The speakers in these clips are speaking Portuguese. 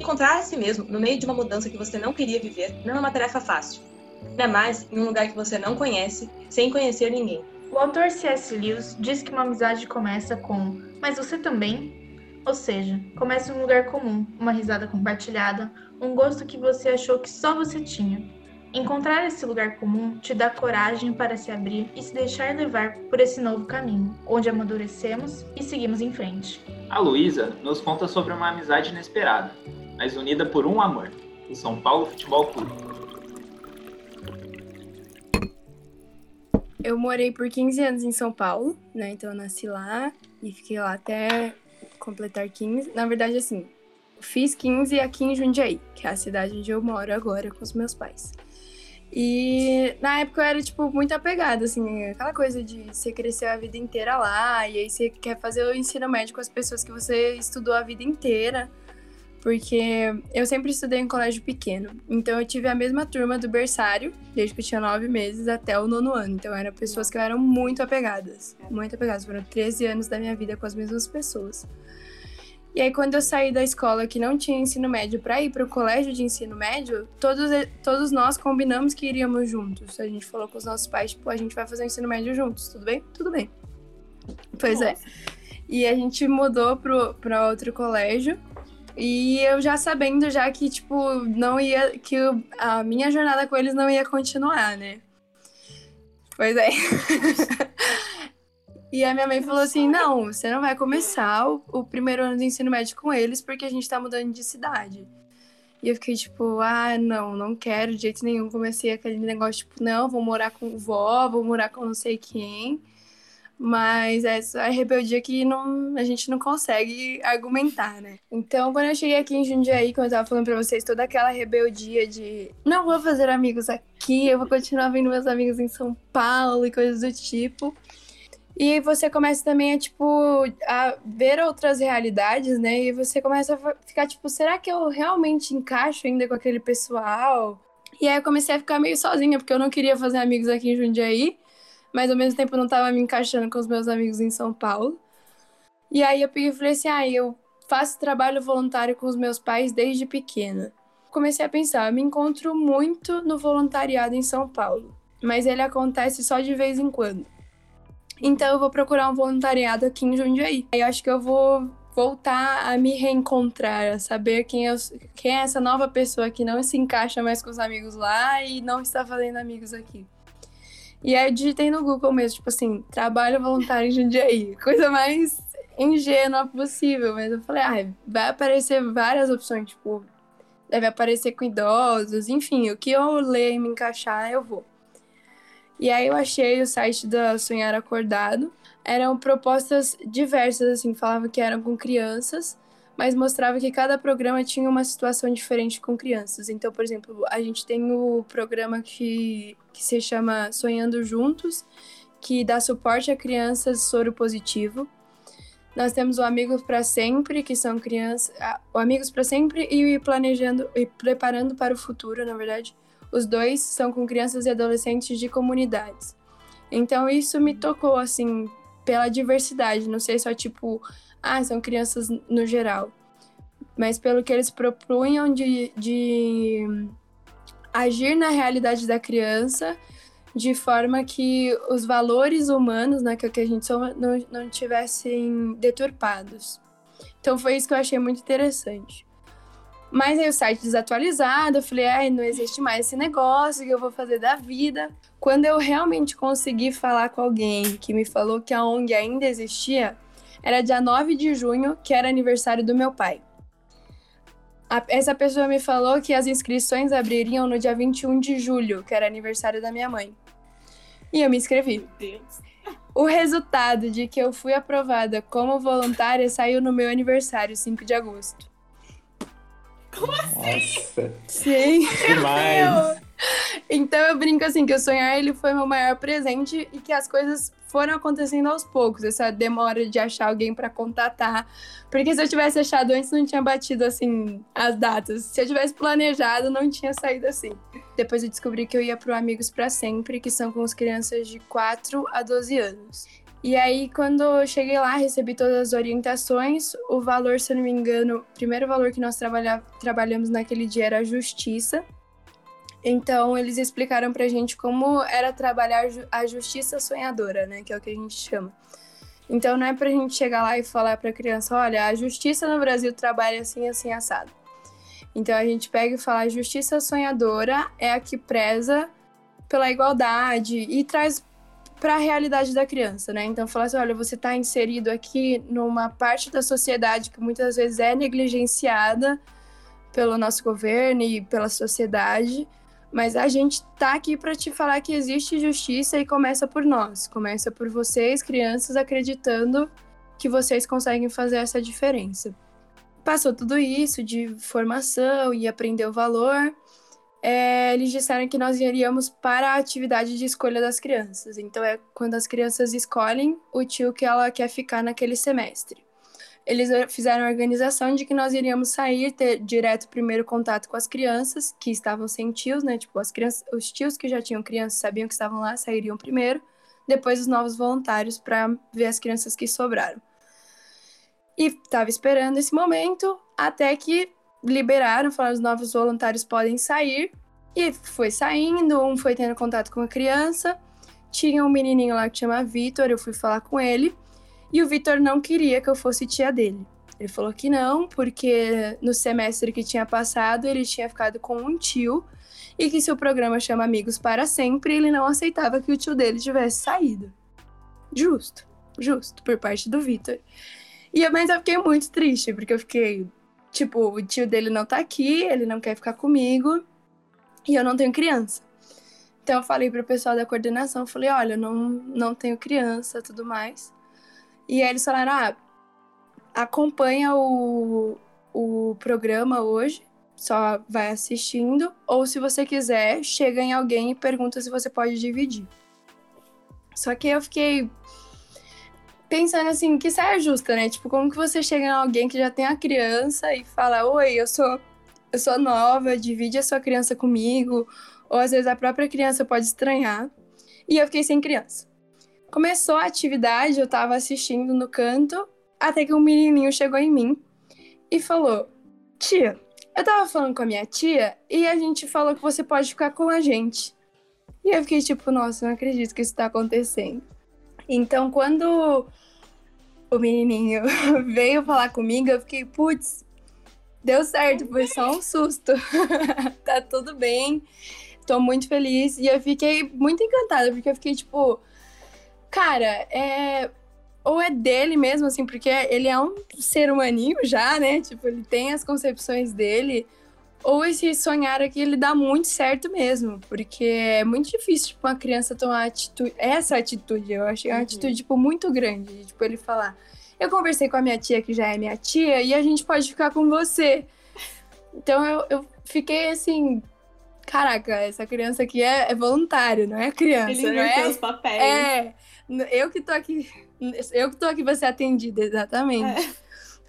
Encontrar a si mesmo no meio de uma mudança que você não queria viver não é uma tarefa fácil. Ainda mais em um lugar que você não conhece, sem conhecer ninguém. O autor C.S. Lewis diz que uma amizade começa com Mas você também? Ou seja, começa em um lugar comum, uma risada compartilhada, um gosto que você achou que só você tinha. Encontrar esse lugar comum te dá coragem para se abrir e se deixar levar por esse novo caminho, onde amadurecemos e seguimos em frente. A Luísa nos conta sobre uma amizade inesperada, mas unida por um amor, o São Paulo Futebol Clube. Eu morei por 15 anos em São Paulo, né? Então eu nasci lá e fiquei lá até completar 15. Na verdade, assim, fiz 15 aqui em Jundiaí, que é a cidade onde eu moro agora com os meus pais. E na época eu era, tipo, muito apegada, assim, aquela coisa de você crescer a vida inteira lá, e aí você quer fazer o ensino médio com as pessoas que você estudou a vida inteira porque eu sempre estudei em colégio pequeno. Então eu tive a mesma turma do berçário, desde que eu tinha nove meses até o nono ano. Então eram pessoas que eram muito apegadas. Muito apegadas. Foram 13 anos da minha vida com as mesmas pessoas. E aí, quando eu saí da escola que não tinha ensino médio para ir para o colégio de ensino médio, todos, todos nós combinamos que iríamos juntos. A gente falou com os nossos pais, tipo, a gente vai fazer o ensino médio juntos, tudo bem? Tudo bem. Pois é. Nossa. é. E a gente mudou para outro colégio. E eu já sabendo já que, tipo, não ia. que a minha jornada com eles não ia continuar, né? Pois é. e a minha mãe falou assim: não, você não vai começar o, o, primeiro ano do ensino médio com eles porque a gente tá mudando de cidade. E eu fiquei tipo, ah, não, não quero de jeito nenhum. Comecei aquele negócio, tipo, não, vou morar com vó, vou morar com não sei quem. Mas essa é rebeldia que não, a gente não consegue argumentar, né? Então, quando eu cheguei aqui em Jundiaí, como eu tava falando pra vocês, toda aquela rebeldia de não vou fazer amigos aqui, eu vou continuar vendo meus amigos em São Paulo e coisas do tipo. E você começa também a, tipo, a ver outras realidades, né? E você começa a ficar, tipo, será que eu realmente encaixo ainda com aquele pessoal? E aí eu comecei a ficar meio sozinha, porque eu não queria fazer amigos aqui em Jundiaí mas ao mesmo tempo eu não tava me encaixando com os meus amigos em São Paulo. E aí eu peguei e falei assim: ah, eu faço trabalho voluntário com os meus pais desde pequena. Comecei a pensar, eu me encontro muito no voluntariado em São Paulo, mas ele acontece só de vez em quando. Então eu vou procurar um voluntariado aqui em Jundiaí. Aí eu acho que eu vou voltar a me reencontrar, a saber quem, eu, quem é essa nova pessoa que não se encaixa mais com os amigos lá e não está fazendo amigos aqui. E aí eu digitei no Google mesmo, tipo assim, trabalho voluntário em Jundiaí. Coisa mais ingênua possível. Mas eu falei, ah, vai aparecer várias opções, tipo, deve aparecer com idosos, enfim, o que eu ler e me encaixar, eu vou. E aí eu achei o site da Sonhar Acordado. Eram propostas diversas, assim, falavam que eram com crianças mas mostrava que cada programa tinha uma situação diferente com crianças. Então, por exemplo, a gente tem o programa que, que se chama Sonhando Juntos, que dá suporte a crianças soro positivo. Nós temos o Amigos para Sempre, que são crianças. O Amigos para Sempre e Planejando e Preparando para o Futuro, na verdade. Os dois são com crianças e adolescentes de comunidades. Então, isso me tocou, assim, pela diversidade. Não sei só, tipo, ah, são crianças no geral. Mas pelo que eles propunham de, de agir na realidade da criança de forma que os valores humanos, né, que, é que a gente soma, não, não tivessem deturpados. Então foi isso que eu achei muito interessante. Mas aí o site desatualizado, eu falei, ai, não existe mais esse negócio que eu vou fazer da vida. Quando eu realmente consegui falar com alguém que me falou que a ONG ainda existia, era dia 9 de junho, que era aniversário do meu pai. A, essa pessoa me falou que as inscrições abririam no dia 21 de julho, que era aniversário da minha mãe. E eu me inscrevi. O resultado de que eu fui aprovada como voluntária saiu no meu aniversário, 5 de agosto. Como assim? Nossa. Sim. Demais. Então eu brinco assim que o sonhar ele foi meu maior presente e que as coisas foram acontecendo aos poucos, essa demora de achar alguém para contatar. Porque se eu tivesse achado antes, não tinha batido assim as datas. Se eu tivesse planejado, não tinha saído assim. Depois eu descobri que eu ia pro Amigos para Sempre, que são com as crianças de 4 a 12 anos. E aí, quando eu cheguei lá, recebi todas as orientações. O valor, se eu não me engano, o primeiro valor que nós trabalha, trabalhamos naquele dia era a justiça. Então, eles explicaram pra gente como era trabalhar a justiça sonhadora, né? Que é o que a gente chama. Então, não é pra gente chegar lá e falar pra criança: olha, a justiça no Brasil trabalha assim, assim, assado. Então, a gente pega e fala: a justiça sonhadora é a que preza pela igualdade e traz para a realidade da criança, né? Então, falar assim, olha, você está inserido aqui numa parte da sociedade que muitas vezes é negligenciada pelo nosso governo e pela sociedade, mas a gente tá aqui para te falar que existe justiça e começa por nós, começa por vocês, crianças, acreditando que vocês conseguem fazer essa diferença. Passou tudo isso de formação e aprender o valor é, eles disseram que nós iríamos para a atividade de escolha das crianças. Então, é quando as crianças escolhem o tio que ela quer ficar naquele semestre. Eles fizeram a organização de que nós iríamos sair, ter direto primeiro contato com as crianças que estavam sem tios, né? Tipo, as crianças, os tios que já tinham crianças sabiam que estavam lá, sairiam primeiro. Depois, os novos voluntários para ver as crianças que sobraram. E estava esperando esse momento até que liberaram, falaram os novos voluntários podem sair. E foi saindo, um foi tendo contato com a criança. Tinha um menininho lá que chama Vitor, eu fui falar com ele. E o Vitor não queria que eu fosse tia dele. Ele falou que não, porque no semestre que tinha passado ele tinha ficado com um tio e que se o programa chama Amigos para Sempre, ele não aceitava que o tio dele tivesse saído. Justo, justo, por parte do Vitor. E mas eu fiquei muito triste, porque eu fiquei, Tipo, o tio dele não tá aqui, ele não quer ficar comigo e eu não tenho criança. Então eu falei pro pessoal da coordenação, falei, olha, não, não tenho criança, tudo mais. E aí eles falaram, ah, acompanha o, o programa hoje, só vai assistindo, ou se você quiser, chega em alguém e pergunta se você pode dividir. Só que eu fiquei pensando assim, que saia justa, né? Tipo, como que você chega em alguém que já tem a criança e fala, oi, eu sou, eu sou nova, divide a sua criança comigo, ou às vezes a própria criança pode estranhar. E eu fiquei sem criança. Começou a atividade, eu tava assistindo no canto, até que um menininho chegou em mim e falou: Tia, eu tava falando com a minha tia e a gente falou que você pode ficar com a gente. E eu fiquei tipo, nossa, não acredito que isso tá acontecendo. Então, quando o menininho veio falar comigo, eu fiquei, putz, deu certo, foi só um susto. tá tudo bem, tô muito feliz. E eu fiquei muito encantada, porque eu fiquei tipo, cara, é. Ou é dele mesmo, assim, porque ele é um ser humaninho já, né? Tipo, ele tem as concepções dele ou esse sonhar aqui ele dá muito certo mesmo, porque é muito difícil tipo, uma criança tomar atitude, essa atitude, eu achei uma uhum. atitude tipo muito grande, tipo ele falar, eu conversei com a minha tia que já é minha tia e a gente pode ficar com você. Então eu, eu fiquei assim, caraca, essa criança aqui é, é voluntário, não é criança, ele não é? os papéis. É, eu que tô aqui, eu que tô aqui pra ser atendida, exatamente. É.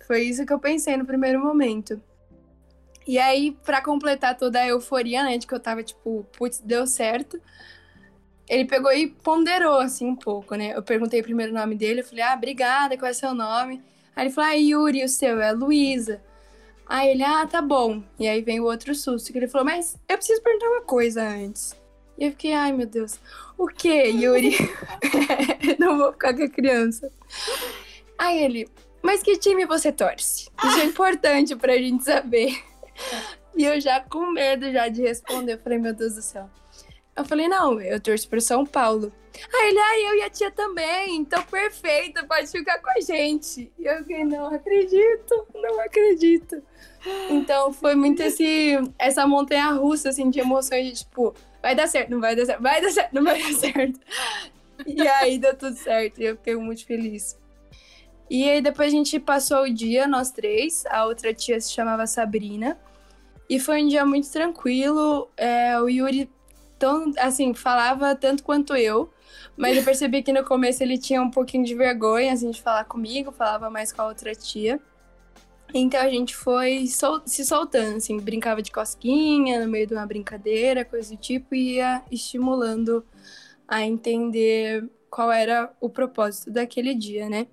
Foi isso que eu pensei no primeiro momento. E aí, para completar toda a euforia, né, de que eu tava tipo, putz, deu certo, ele pegou e ponderou, assim, um pouco, né? Eu perguntei primeiro nome dele, eu falei, ah, obrigada, qual é seu nome? Aí ele falou, ah, Yuri, o seu é Luísa. Aí ele, ah, tá bom. E aí vem o outro susto, que ele falou, mas eu preciso perguntar uma coisa antes. E eu fiquei, ai meu Deus, o que, Yuri? Não vou ficar com a criança. Aí ele, mas que time você torce? Isso é importante pra gente saber. E eu já com medo já de responder, eu falei, meu Deus do céu. Eu falei, não, eu torço pro São Paulo. Aí ele, ah, eu e a tia também, então perfeito, pode ficar com a gente. E eu fiquei, não acredito, não acredito. Então foi muito assim, essa montanha russa, assim, de emoções, de tipo, vai dar certo, não vai dar certo, vai dar certo, não vai dar certo. E aí deu tudo certo, e eu fiquei muito feliz. E aí depois a gente passou o dia, nós três. A outra tia se chamava Sabrina. E foi um dia muito tranquilo. É, o Yuri, tão, assim, falava tanto quanto eu. Mas eu percebi que no começo ele tinha um pouquinho de vergonha, assim, de falar comigo. Falava mais com a outra tia. Então a gente foi sol se soltando, assim, brincava de cosquinha no meio de uma brincadeira, coisa do tipo, e ia estimulando a entender qual era o propósito daquele dia, né?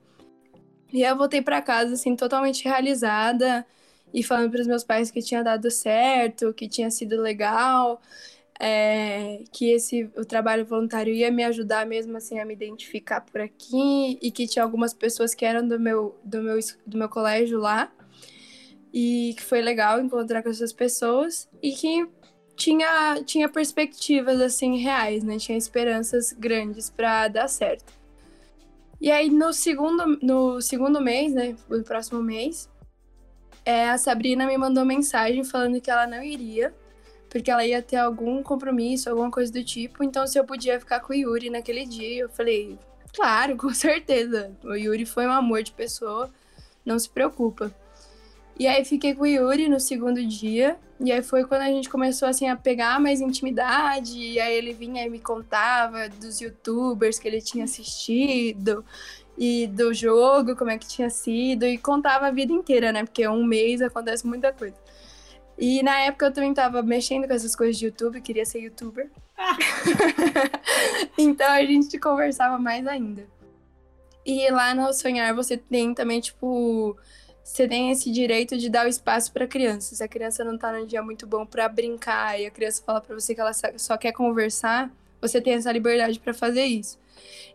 E eu voltei para casa, assim, totalmente realizada e falando para os meus pais que tinha dado certo, que tinha sido legal, é, que esse o trabalho voluntário ia me ajudar mesmo assim a me identificar por aqui e que tinha algumas pessoas que eram do meu do meu do meu colégio lá e que foi legal encontrar com essas pessoas e que tinha tinha perspectivas assim reais, né? Tinha esperanças grandes para dar certo. E aí no segundo no segundo mês, né, no próximo mês, é, a Sabrina me mandou mensagem falando que ela não iria, porque ela ia ter algum compromisso, alguma coisa do tipo. Então, se eu podia ficar com o Yuri naquele dia, eu falei, claro, com certeza. O Yuri foi um amor de pessoa, não se preocupa. E aí fiquei com o Yuri no segundo dia. E aí foi quando a gente começou assim a pegar mais intimidade. E aí ele vinha e me contava dos youtubers que ele tinha assistido e do jogo, como é que tinha sido, e contava a vida inteira, né? Porque um mês acontece muita coisa. E na época eu também tava mexendo com essas coisas de YouTube, queria ser youtuber. então a gente conversava mais ainda. E lá no Sonhar você tem também, tipo, você tem esse direito de dar o espaço para criança. Se a criança não tá num dia muito bom para brincar e a criança fala para você que ela só quer conversar, você tem essa liberdade para fazer isso.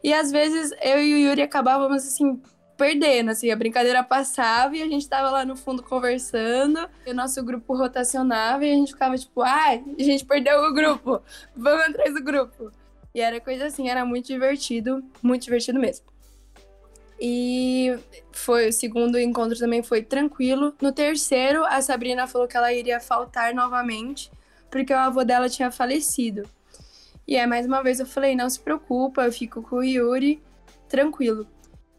E às vezes eu e o Yuri acabávamos assim perdendo, assim, a brincadeira passava e a gente tava lá no fundo conversando, o nosso grupo rotacionava e a gente ficava tipo, ai, a gente perdeu o grupo, vamos atrás do grupo. E era coisa assim, era muito divertido, muito divertido mesmo. E foi o segundo encontro também foi tranquilo. No terceiro, a Sabrina falou que ela iria faltar novamente, porque o avô dela tinha falecido. E aí, mais uma vez, eu falei: não se preocupa, eu fico com o Yuri, tranquilo.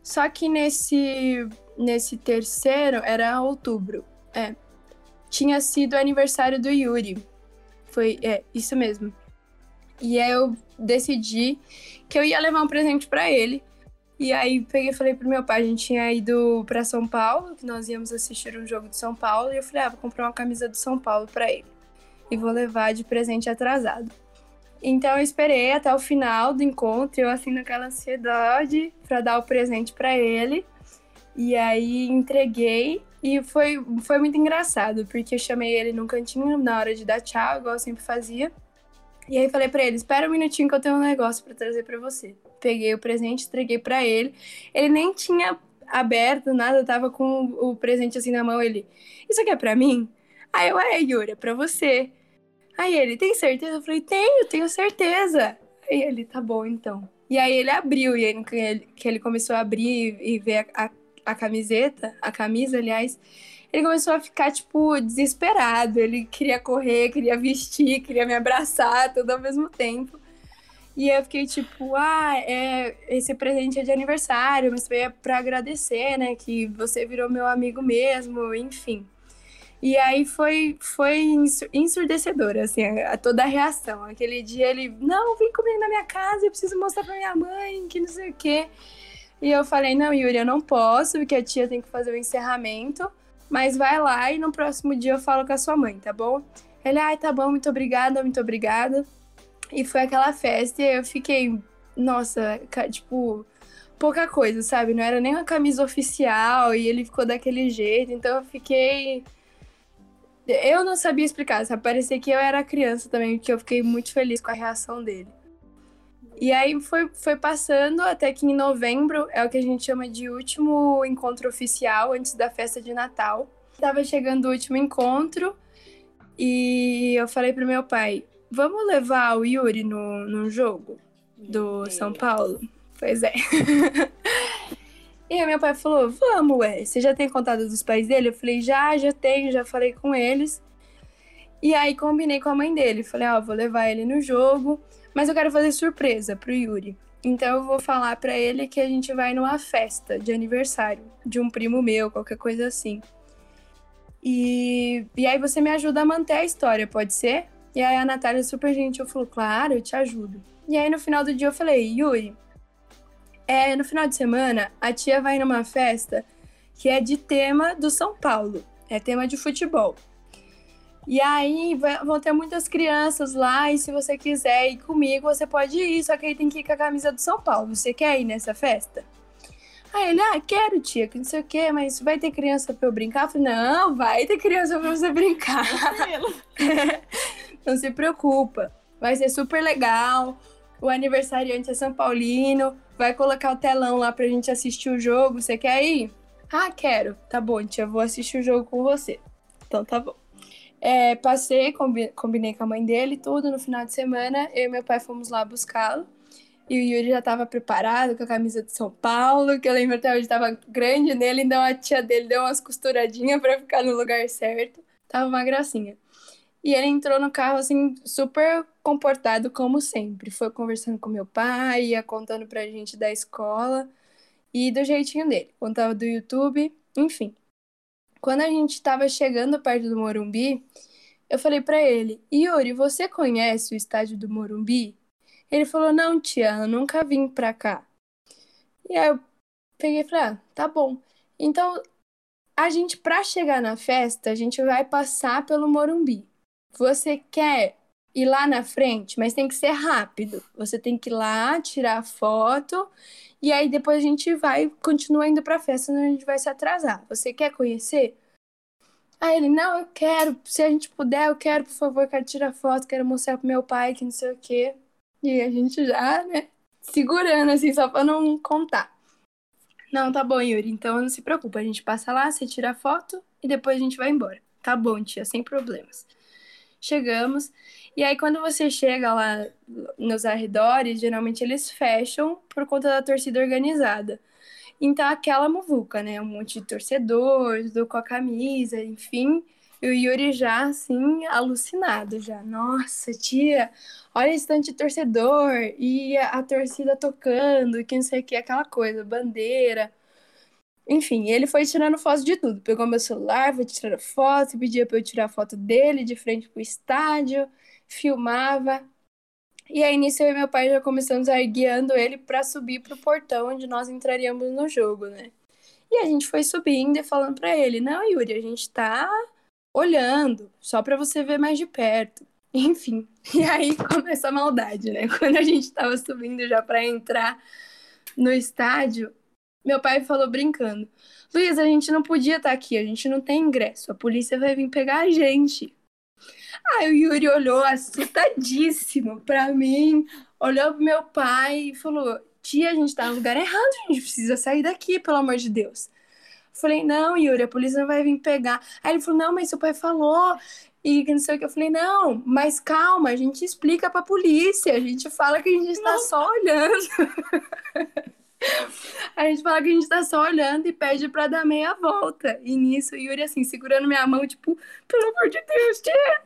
Só que nesse, nesse terceiro, era outubro, é. Tinha sido aniversário do Yuri. Foi, é, isso mesmo. E aí eu decidi que eu ia levar um presente para ele. E aí peguei e falei pro meu pai, a gente tinha ido para São Paulo, que nós íamos assistir um jogo de São Paulo, e eu falei, ah, vou comprar uma camisa do São Paulo para ele. E vou levar de presente atrasado. Então eu esperei até o final do encontro, eu assim naquela ansiedade para dar o presente para ele. E aí entreguei e foi, foi muito engraçado, porque eu chamei ele num cantinho na hora de dar tchau, igual eu sempre fazia. E aí falei para ele: "Espera um minutinho que eu tenho um negócio para trazer para você". Peguei o presente, entreguei para ele. Ele nem tinha aberto nada, tava com o presente assim na mão, ele: "Isso aqui é para mim?" Aí eu: "É, Yuri, é para você". Aí ele, tem certeza? Eu falei, tenho, tenho certeza. Aí ele, tá bom então. E aí ele abriu, e aí que ele começou a abrir e ver a, a, a camiseta, a camisa, aliás, ele começou a ficar, tipo, desesperado. Ele queria correr, queria vestir, queria me abraçar, tudo ao mesmo tempo. E eu fiquei tipo, ah, é, esse presente é de aniversário, mas foi pra agradecer, né? Que você virou meu amigo mesmo, enfim. E aí foi, foi ensurdecedor, assim, a, toda a reação. Aquele dia ele, não, vem comigo na minha casa, eu preciso mostrar pra minha mãe, que não sei o quê. E eu falei, não, Yuri, eu não posso, porque a tia tem que fazer o encerramento, mas vai lá e no próximo dia eu falo com a sua mãe, tá bom? Ele, ai, tá bom, muito obrigada, muito obrigada. E foi aquela festa e eu fiquei, nossa, tipo, pouca coisa, sabe? Não era nem uma camisa oficial e ele ficou daquele jeito, então eu fiquei eu não sabia explicar, sabe? Parecia que eu era criança também, que eu fiquei muito feliz com a reação dele. E aí foi, foi passando até que em novembro é o que a gente chama de último encontro oficial antes da festa de Natal. Tava chegando o último encontro e eu falei pro meu pai: vamos levar o Yuri no, no jogo do São Paulo? Pois é. E aí meu pai falou, vamos, ué, você já tem contato dos pais dele? Eu falei, já, já tenho, já falei com eles. E aí combinei com a mãe dele, falei, ó, oh, vou levar ele no jogo, mas eu quero fazer surpresa pro Yuri. Então eu vou falar para ele que a gente vai numa festa de aniversário de um primo meu, qualquer coisa assim. E, e aí você me ajuda a manter a história, pode ser? E aí a Natália super gentil falou, claro, eu te ajudo. E aí no final do dia eu falei, Yuri, é, no final de semana, a tia vai numa festa que é de tema do São Paulo. É tema de futebol. E aí vão ter muitas crianças lá, e se você quiser ir comigo, você pode ir, só que aí tem que ir com a camisa do São Paulo. Você quer ir nessa festa? Aí ele, ah, quero, tia, que não sei o quê, mas vai ter criança pra eu brincar? Eu falei, não, vai ter criança pra você brincar. Não se preocupa. Vai ser super legal. O aniversariante é São Paulino. Vai colocar o telão lá pra gente assistir o jogo. Você quer ir? Ah, quero. Tá bom, tia, vou assistir o jogo com você. Então tá bom. É, passei, combi- combinei com a mãe dele tudo. No final de semana, eu e meu pai fomos lá buscá-lo. E o Yuri já tava preparado com a camisa de São Paulo, que eu lembro até hoje tava grande nele, então a tia dele deu umas costuradinhas pra ficar no lugar certo. Tava uma gracinha. E ele entrou no carro, assim, super comportado, como sempre. Foi conversando com meu pai, ia contando pra gente da escola e do jeitinho dele. Contava do YouTube, enfim. Quando a gente tava chegando perto do Morumbi, eu falei pra ele: Yuri, você conhece o estádio do Morumbi? Ele falou: Não, tia, eu nunca vim pra cá. E aí eu peguei e falei: Ah, tá bom. Então, a gente, pra chegar na festa, a gente vai passar pelo Morumbi. Você quer ir lá na frente, mas tem que ser rápido. Você tem que ir lá, tirar a foto, e aí depois a gente vai, continua indo pra festa, senão a gente vai se atrasar. Você quer conhecer? Aí ele, não, eu quero. Se a gente puder, eu quero, por favor, quero tirar foto, quero mostrar pro meu pai que não sei o quê. E a gente já, né, segurando, assim, só pra não contar. Não, tá bom, Yuri, então não se preocupa. A gente passa lá, você tira a foto e depois a gente vai embora. Tá bom, tia, sem problemas. Chegamos. E aí, quando você chega lá nos arredores, geralmente eles fecham por conta da torcida organizada. Então, aquela muvuca, né? Um monte de torcedor, tudo com a camisa, enfim. E o Yuri já, assim, alucinado já. Nossa, tia, olha esse tanto de torcedor. E a torcida tocando, que não sei o que, aquela coisa, bandeira. Enfim, ele foi tirando foto de tudo. Pegou meu celular, foi tirando foto, pedia pra eu tirar foto dele de frente pro estádio, filmava. E aí, nisso, eu e meu pai já começamos a ir guiando ele pra subir pro portão onde nós entraríamos no jogo, né? E a gente foi subindo e falando pra ele: Não, Yuri, a gente tá olhando, só pra você ver mais de perto. Enfim, e aí começa a maldade, né? Quando a gente tava subindo já pra entrar no estádio, meu pai falou brincando: Luiz, a gente não podia estar aqui, a gente não tem ingresso, a polícia vai vir pegar a gente. Aí o Yuri olhou assustadíssimo pra mim, olhou pro meu pai e falou: Tia, a gente tá no lugar errado, a gente precisa sair daqui, pelo amor de Deus. Falei, não, Yuri, a polícia não vai vir pegar. Aí ele falou, não, mas seu pai falou. E não sei o que. Eu falei, não, mas calma, a gente explica pra polícia. A gente fala que a gente está só olhando. a gente fala que a gente tá só olhando e pede pra dar meia volta. E nisso, o Yuri, assim, segurando minha mão, tipo, pelo amor de Deus, tia!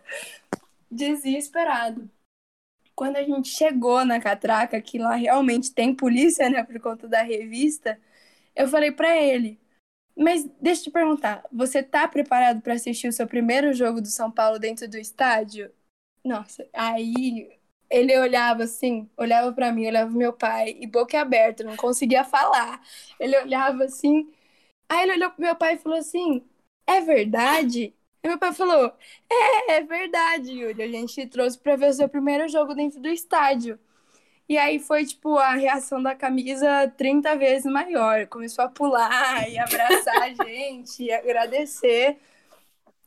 Desesperado. Quando a gente chegou na catraca, que lá realmente tem polícia, né, por conta da revista, eu falei pra ele, mas deixa eu te perguntar, você tá preparado pra assistir o seu primeiro jogo do São Paulo dentro do estádio? Nossa, aí ele olhava assim, olhava pra mim, olhava meu pai, e boca aberta, não conseguia falar. Ele olhava assim, aí ele olhou pro meu pai e falou assim: É verdade? E meu pai falou: É, é verdade, Yuri. A gente trouxe pra ver o seu primeiro jogo dentro do estádio. E aí foi, tipo, a reação da camisa 30 vezes maior. Começou a pular e abraçar a gente e agradecer.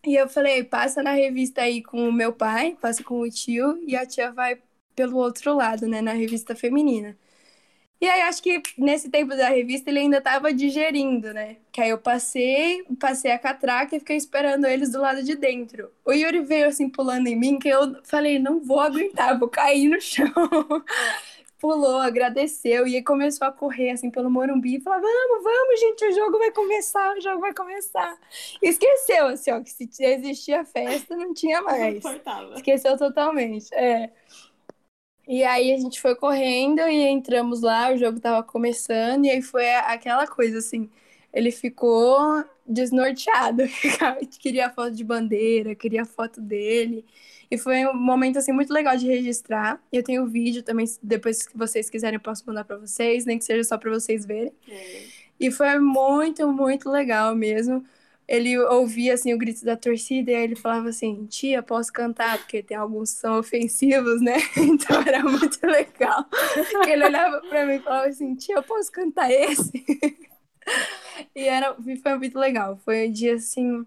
E eu falei, passa na revista aí com o meu pai, passa com o tio, e a tia vai pelo outro lado, né, na revista feminina. E aí acho que nesse tempo da revista ele ainda tava digerindo, né? Que aí eu passei, passei a catraca e fiquei esperando eles do lado de dentro. O Yuri veio assim pulando em mim, que eu falei, não vou aguentar, vou cair no chão. Pulou, agradeceu e começou a correr assim pelo Morumbi e falou: Vamos, vamos, gente, o jogo vai começar, o jogo vai começar. E esqueceu, assim, ó, que se existia festa, não tinha mais. Importava. Esqueceu totalmente. É. E aí a gente foi correndo e entramos lá, o jogo tava começando, e aí foi aquela coisa assim. Ele ficou desnorteado, queria foto de bandeira, queria foto dele. E foi um momento assim muito legal de registrar. Eu tenho vídeo também, depois que vocês quiserem eu posso mandar pra vocês, nem que seja só pra vocês verem. É. E foi muito, muito legal mesmo. Ele ouvia assim o grito da torcida e aí ele falava assim: "Tia, posso cantar?" porque tem alguns que são ofensivos, né? Então era muito legal. Ele olhava para mim e falava assim: "Tia, eu posso cantar esse?" E era foi muito legal. Foi um dia assim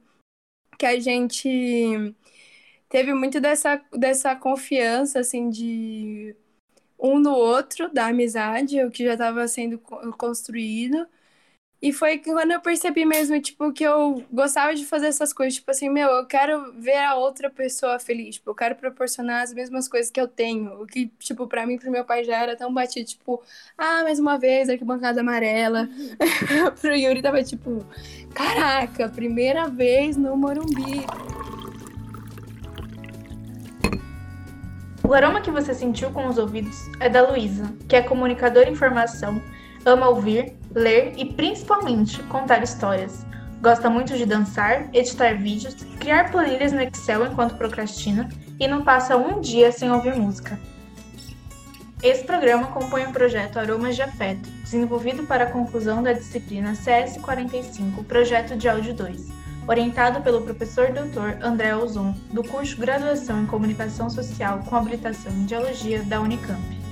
que a gente teve muito dessa dessa confiança assim de um no outro, da amizade, o que já estava sendo construído. E foi quando eu percebi mesmo, tipo, que eu gostava de fazer essas coisas. Tipo assim, meu, eu quero ver a outra pessoa feliz. Tipo, eu quero proporcionar as mesmas coisas que eu tenho. O que, tipo, pra mim, pro meu pai já era tão batido. Tipo, ah, mais uma vez, arquibancada amarela. Pro Yuri tava tipo, caraca, primeira vez no Morumbi. O aroma que você sentiu com os ouvidos é da Luísa, que é comunicadora em formação, ama ouvir, ler e principalmente contar histórias. Gosta muito de dançar, editar vídeos, criar planilhas no Excel enquanto procrastina e não passa um dia sem ouvir música. Esse programa compõe o projeto Aromas de Afeto, desenvolvido para a conclusão da disciplina CS45, Projeto de Áudio 2 orientado pelo professor Dr. André Ozon, do curso Graduação em Comunicação Social com habilitação em Dialogia da Unicamp.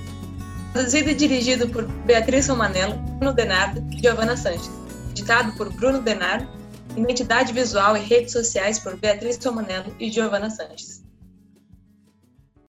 Produzido e dirigido por Beatriz Romanello, Bruno Denardo e Giovanna Sanches. Editado por Bruno Denardo. Identidade visual e redes sociais por Beatriz Romanello e Giovanna Sanches.